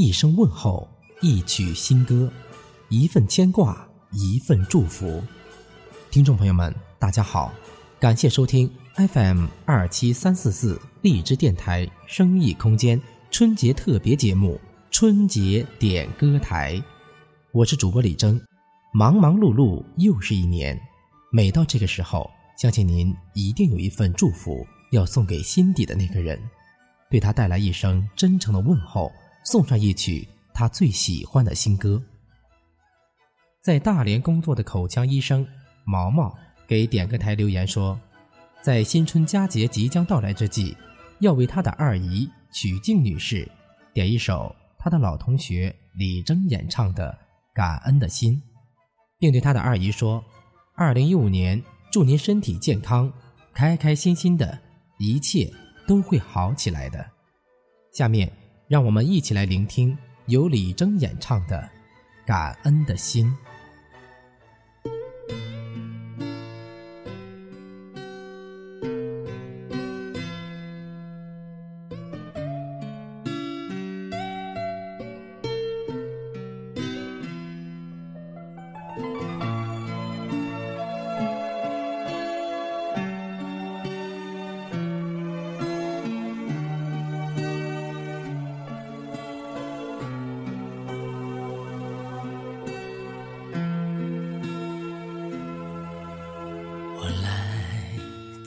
一声问候，一曲新歌，一份牵挂，一份祝福。听众朋友们，大家好，感谢收听 FM 二七三四四荔枝电台生意空间春节特别节目《春节点歌台》，我是主播李征。忙忙碌碌又是一年，每到这个时候，相信您一定有一份祝福要送给心底的那个人，对他带来一声真诚的问候。送上一曲他最喜欢的新歌。在大连工作的口腔医生毛毛给点歌台留言说，在新春佳节即将到来之际，要为他的二姨曲静女士点一首他的老同学李征演唱的《感恩的心》，并对他的二姨说：“二零一五年，祝您身体健康，开开心心的，一切都会好起来的。”下面。让我们一起来聆听由李征演唱的《感恩的心》。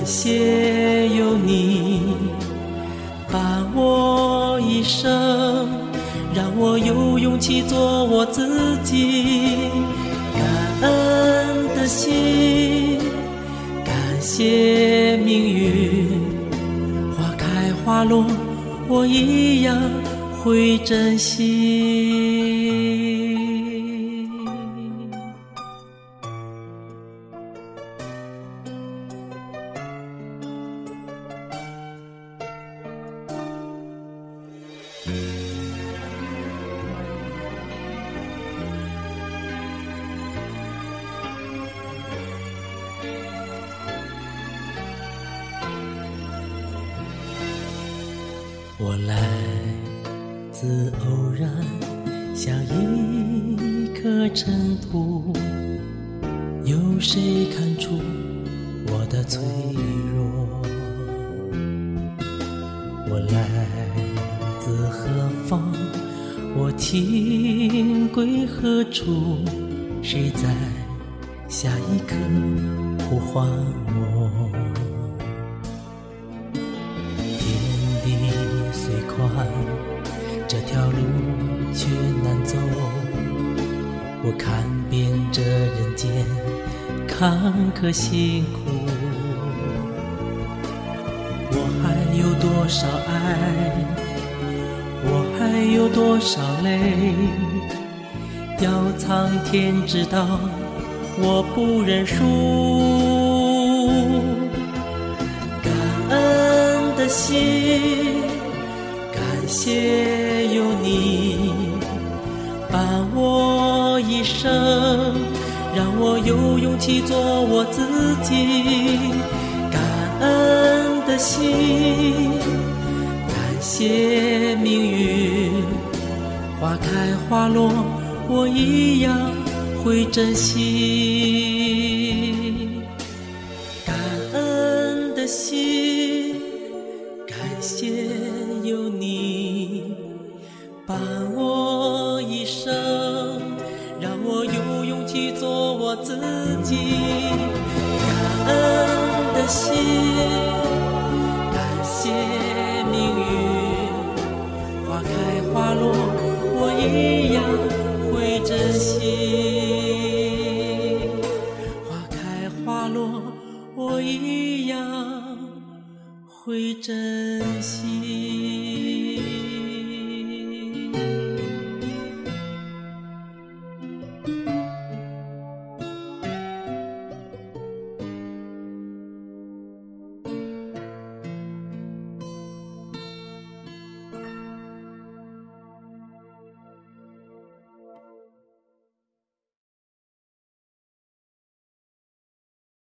感谢。有你伴我一生，让我有勇气做我自己。感恩的心，感谢命运，花开花落，我一样会珍惜。我来自偶然，像一颗尘土，有谁看出我的脆弱？我来自何方？我情归何处？谁在下一刻呼唤我？天地虽宽这条路却难走，我看遍这人间坎坷辛苦，我还有多少爱，还有多少泪，要苍天知道，我不认输。感恩的心。感谢有你伴我一生，让我有勇气做我自己。感恩的心，感谢命运，花开花落，我一样会珍惜。感恩的心，感谢有你。伴我一生。让我有勇气做我自己。